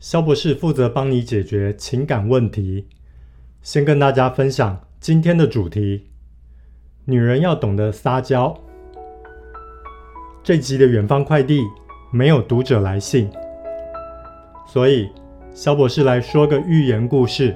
肖博士负责帮你解决情感问题。先跟大家分享今天的主题：女人要懂得撒娇。这集的远方快递没有读者来信，所以肖博士来说个寓言故事。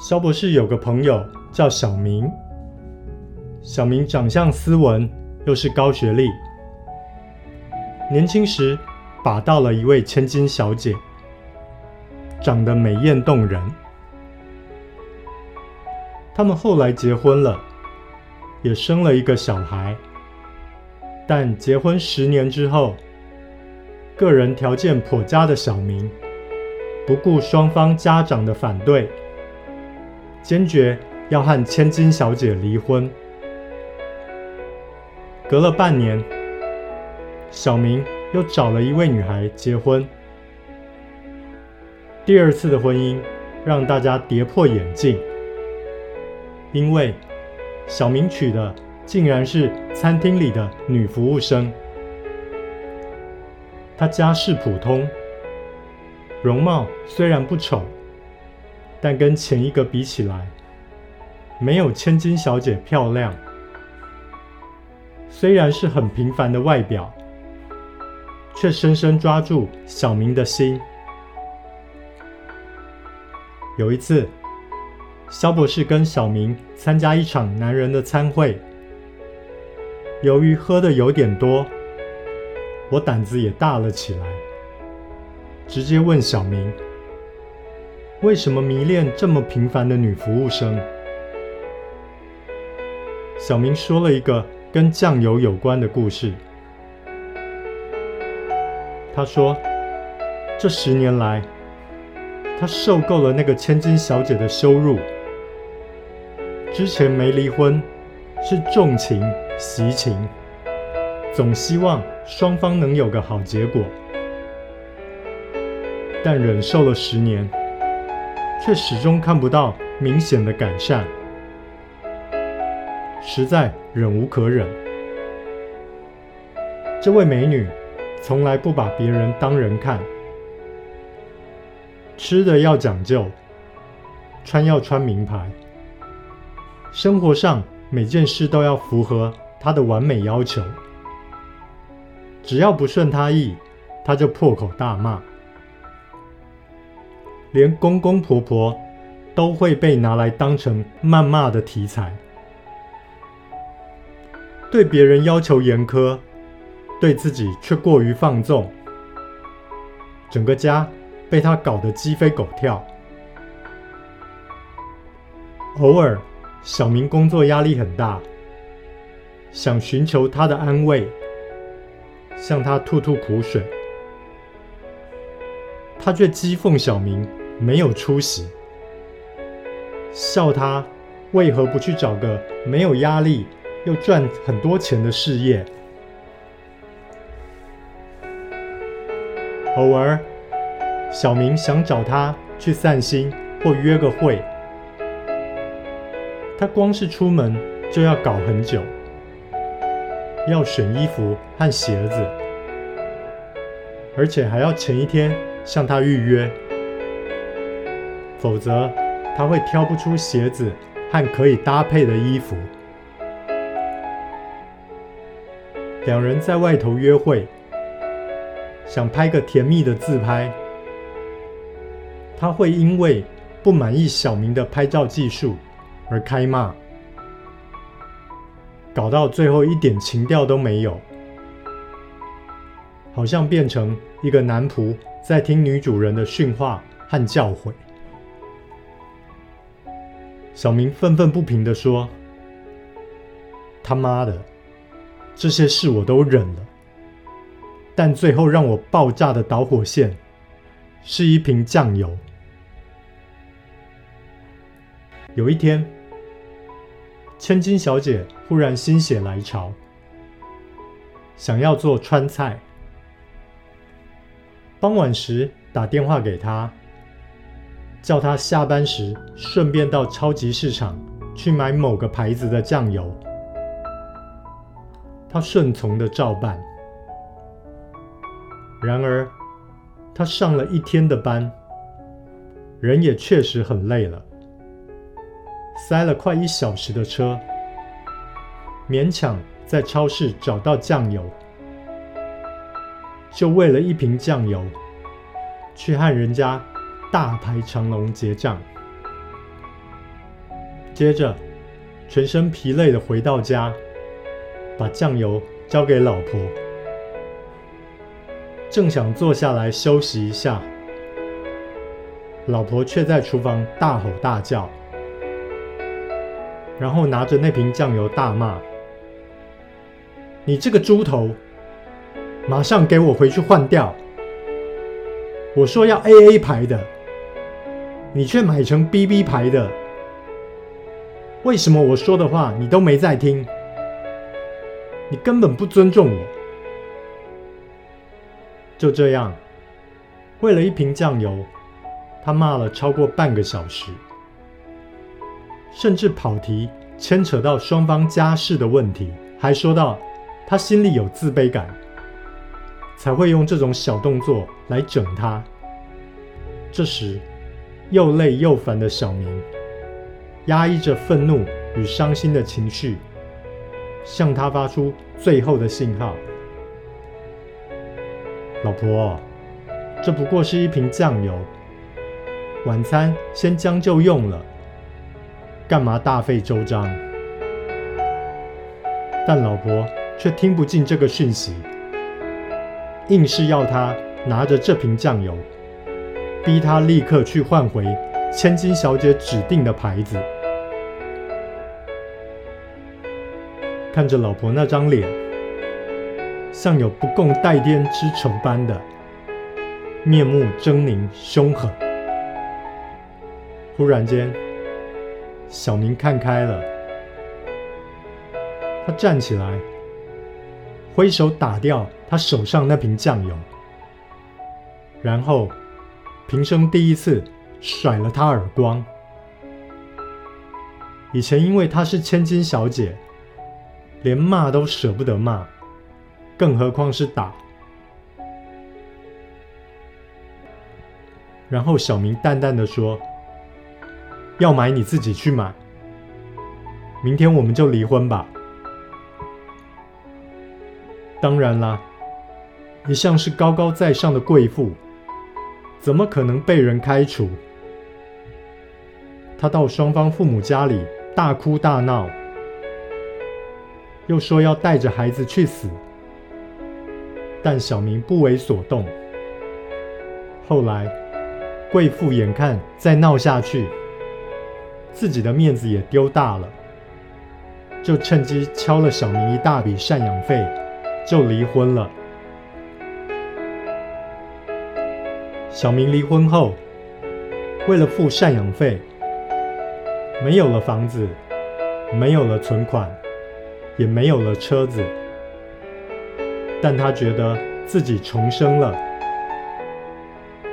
肖博士有个朋友叫小明，小明长相斯文，又是高学历，年轻时，把到了一位千金小姐，长得美艳动人。他们后来结婚了，也生了一个小孩。但结婚十年之后，个人条件颇佳的小明，不顾双方家长的反对，坚决要和千金小姐离婚。隔了半年，小明。又找了一位女孩结婚。第二次的婚姻让大家跌破眼镜，因为小明娶的竟然是餐厅里的女服务生。她家世普通，容貌虽然不丑，但跟前一个比起来，没有千金小姐漂亮。虽然是很平凡的外表。却深深抓住小明的心。有一次，肖博士跟小明参加一场男人的餐会，由于喝的有点多，我胆子也大了起来，直接问小明：为什么迷恋这么平凡的女服务生？小明说了一个跟酱油有关的故事。他说：“这十年来，他受够了那个千金小姐的羞辱。之前没离婚，是重情惜情，总希望双方能有个好结果。但忍受了十年，却始终看不到明显的改善，实在忍无可忍。这位美女。”从来不把别人当人看，吃的要讲究，穿要穿名牌，生活上每件事都要符合他的完美要求。只要不顺他意，他就破口大骂，连公公婆婆都会被拿来当成谩骂的题材。对别人要求严苛。对自己却过于放纵，整个家被他搞得鸡飞狗跳。偶尔，小明工作压力很大，想寻求他的安慰，向他吐吐苦水，他却讥讽小明没有出息，笑他为何不去找个没有压力又赚很多钱的事业。偶尔，小明想找他去散心或约个会，他光是出门就要搞很久，要选衣服和鞋子，而且还要前一天向他预约，否则他会挑不出鞋子和可以搭配的衣服。两人在外头约会。想拍个甜蜜的自拍，他会因为不满意小明的拍照技术而开骂，搞到最后一点情调都没有，好像变成一个男仆在听女主人的训话和教诲。小明愤愤不平地说：“他妈的，这些事我都忍了，但最后让我爆炸的导火线是一瓶酱油。”有一天，千金小姐忽然心血来潮，想要做川菜。傍晚时打电话给他。叫他下班时顺便到超级市场去买某个牌子的酱油，他顺从的照办。然而，他上了一天的班，人也确实很累了，塞了快一小时的车，勉强在超市找到酱油，就为了一瓶酱油，去和人家。大排长龙结账，接着全身疲累的回到家，把酱油交给老婆，正想坐下来休息一下，老婆却在厨房大吼大叫，然后拿着那瓶酱油大骂：“你这个猪头，马上给我回去换掉！我说要 AA 牌的。”你却买成 BB 牌的，为什么我说的话你都没在听？你根本不尊重我。就这样，为了一瓶酱油，他骂了超过半个小时，甚至跑题牵扯到双方家事的问题，还说到他心里有自卑感，才会用这种小动作来整他。这时。又累又烦的小明，压抑着愤怒与伤心的情绪，向他发出最后的信号：“老婆，这不过是一瓶酱油，晚餐先将就用了，干嘛大费周章？”但老婆却听不进这个讯息，硬是要他拿着这瓶酱油。逼他立刻去换回千金小姐指定的牌子。看着老婆那张脸，像有不共戴天之仇般的面目狰狞凶狠。忽然间，小明看开了，他站起来，挥手打掉他手上那瓶酱油，然后。平生第一次甩了他耳光。以前因为她是千金小姐，连骂都舍不得骂，更何况是打。然后小明淡淡的说：“要买你自己去买，明天我们就离婚吧。”当然啦，一向是高高在上的贵妇。怎么可能被人开除？他到双方父母家里大哭大闹，又说要带着孩子去死，但小明不为所动。后来，贵妇眼看再闹下去，自己的面子也丢大了，就趁机敲了小明一大笔赡养费，就离婚了。小明离婚后，为了付赡养费，没有了房子，没有了存款，也没有了车子。但他觉得自己重生了，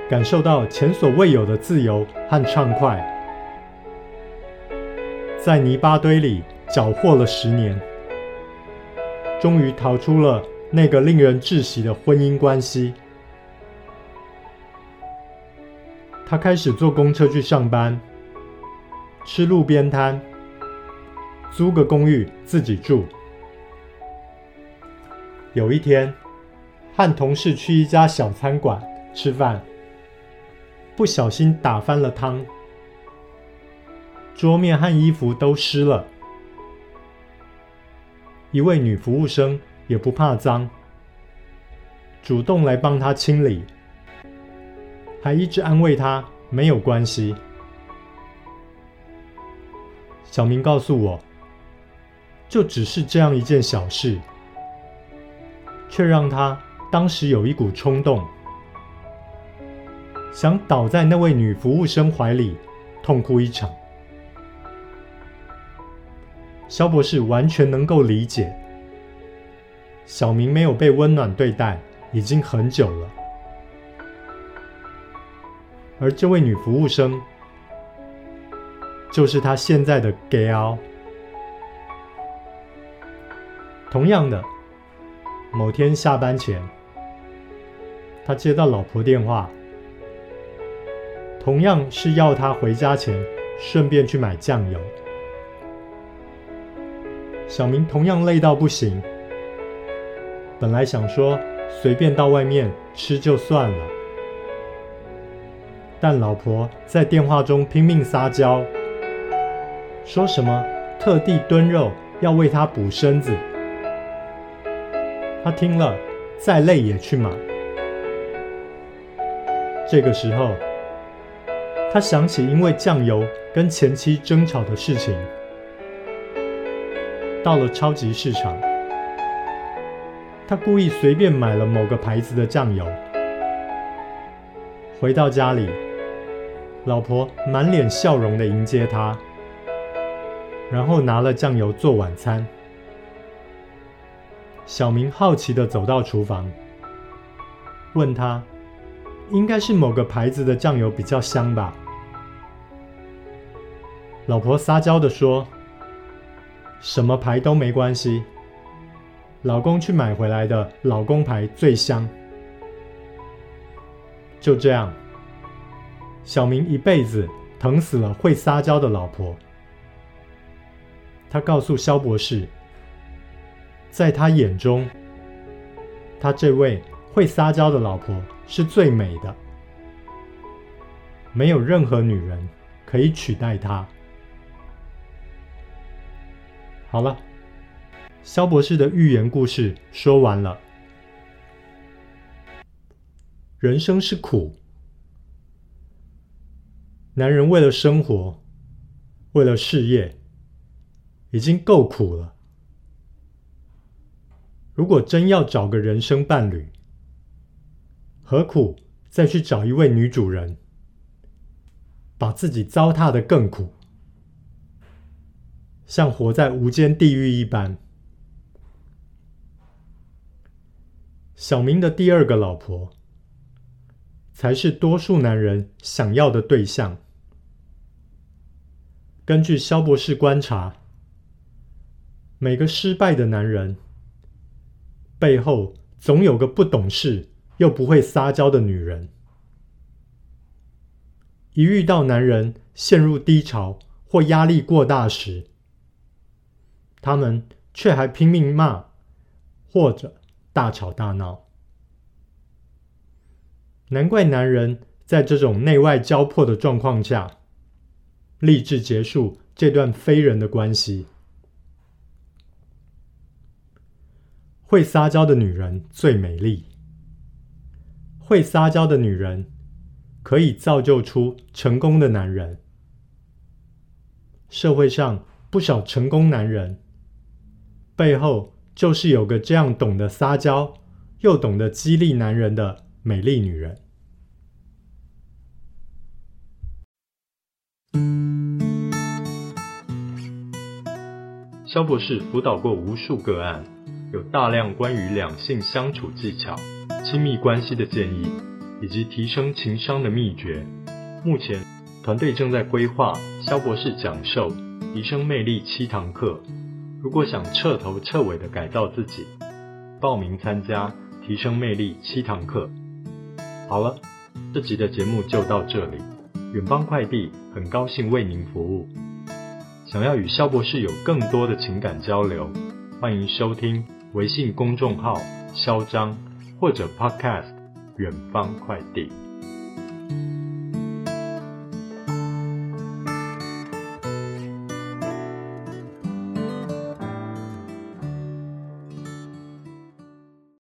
感受到前所未有的自由和畅快。在泥巴堆里搅和了十年，终于逃出了那个令人窒息的婚姻关系。他开始坐公车去上班，吃路边摊，租个公寓自己住。有一天，和同事去一家小餐馆吃饭，不小心打翻了汤，桌面和衣服都湿了。一位女服务生也不怕脏，主动来帮他清理，还一直安慰他没有关系。小明告诉我，就只是这样一件小事，却让他当时有一股冲动，想倒在那位女服务生怀里痛哭一场。肖博士完全能够理解，小明没有被温暖对待已经很久了，而这位女服务生就是他现在的 gal。同样的，某天下班前，他接到老婆电话，同样是要他回家前顺便去买酱油。小明同样累到不行，本来想说随便到外面吃就算了，但老婆在电话中拼命撒娇，说什么特地炖肉要为他补身子，他听了再累也去买。这个时候，他想起因为酱油跟前妻争吵的事情。到了超级市场，他故意随便买了某个牌子的酱油。回到家里，老婆满脸笑容地迎接他，然后拿了酱油做晚餐。小明好奇地走到厨房，问他：“应该是某个牌子的酱油比较香吧？”老婆撒娇地说。什么牌都没关系，老公去买回来的老公牌最香。就这样，小明一辈子疼死了会撒娇的老婆。他告诉肖博士，在他眼中，他这位会撒娇的老婆是最美的，没有任何女人可以取代她。好了，萧博士的寓言故事说完了。人生是苦，男人为了生活，为了事业，已经够苦了。如果真要找个人生伴侣，何苦再去找一位女主人，把自己糟蹋得更苦？像活在无间地狱一般。小明的第二个老婆，才是多数男人想要的对象。根据萧博士观察，每个失败的男人背后，总有个不懂事又不会撒娇的女人。一遇到男人陷入低潮或压力过大时，他们却还拼命骂，或者大吵大闹。难怪男人在这种内外交迫的状况下，立志结束这段非人的关系。会撒娇的女人最美丽，会撒娇的女人可以造就出成功的男人。社会上不少成功男人，背后就是有个这样懂得撒娇又懂得激励男人的美丽女人。肖博士辅导过无数个案，有大量关于两性相处技巧、亲密关系的建议，以及提升情商的秘诀。目前团队正在规划肖博士讲授提升魅力七堂课。如果想彻头彻尾的改造自己，报名参加提升魅力七堂课。好了，这集的节目就到这里。远方快递很高兴为您服务。想要与肖博士有更多的情感交流，欢迎收听微信公众号嚣张或者 podcast 远方快递。